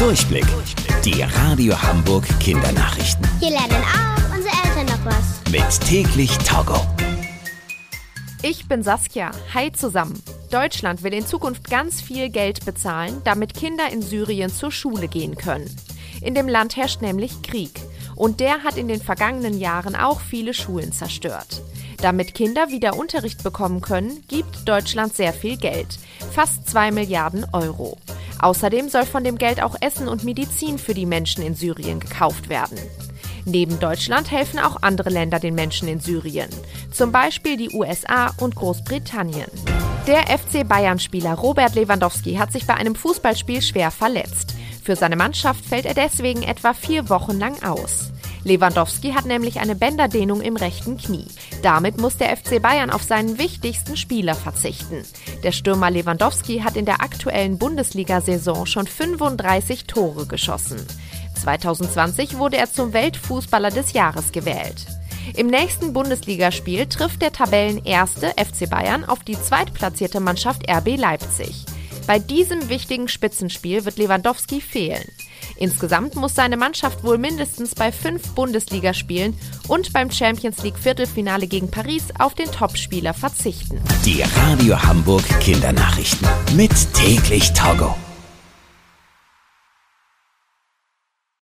Durchblick. Die Radio Hamburg Kindernachrichten. Hier lernen auch unsere Eltern noch was. Mit täglich Togo. Ich bin Saskia. Hi zusammen. Deutschland will in Zukunft ganz viel Geld bezahlen, damit Kinder in Syrien zur Schule gehen können. In dem Land herrscht nämlich Krieg. Und der hat in den vergangenen Jahren auch viele Schulen zerstört. Damit Kinder wieder Unterricht bekommen können, gibt Deutschland sehr viel Geld. Fast 2 Milliarden Euro. Außerdem soll von dem Geld auch Essen und Medizin für die Menschen in Syrien gekauft werden. Neben Deutschland helfen auch andere Länder den Menschen in Syrien, zum Beispiel die USA und Großbritannien. Der FC Bayern-Spieler Robert Lewandowski hat sich bei einem Fußballspiel schwer verletzt. Für seine Mannschaft fällt er deswegen etwa vier Wochen lang aus. Lewandowski hat nämlich eine Bänderdehnung im rechten Knie. Damit muss der FC Bayern auf seinen wichtigsten Spieler verzichten. Der Stürmer Lewandowski hat in der aktuellen Bundesliga-Saison schon 35 Tore geschossen. 2020 wurde er zum Weltfußballer des Jahres gewählt. Im nächsten Bundesligaspiel trifft der Tabellenerste FC Bayern auf die zweitplatzierte Mannschaft RB Leipzig. Bei diesem wichtigen Spitzenspiel wird Lewandowski fehlen. Insgesamt muss seine Mannschaft wohl mindestens bei fünf Bundesligaspielen und beim Champions League Viertelfinale gegen Paris auf den Topspieler verzichten. Die Radio Hamburg Kindernachrichten. Mit täglich Togo.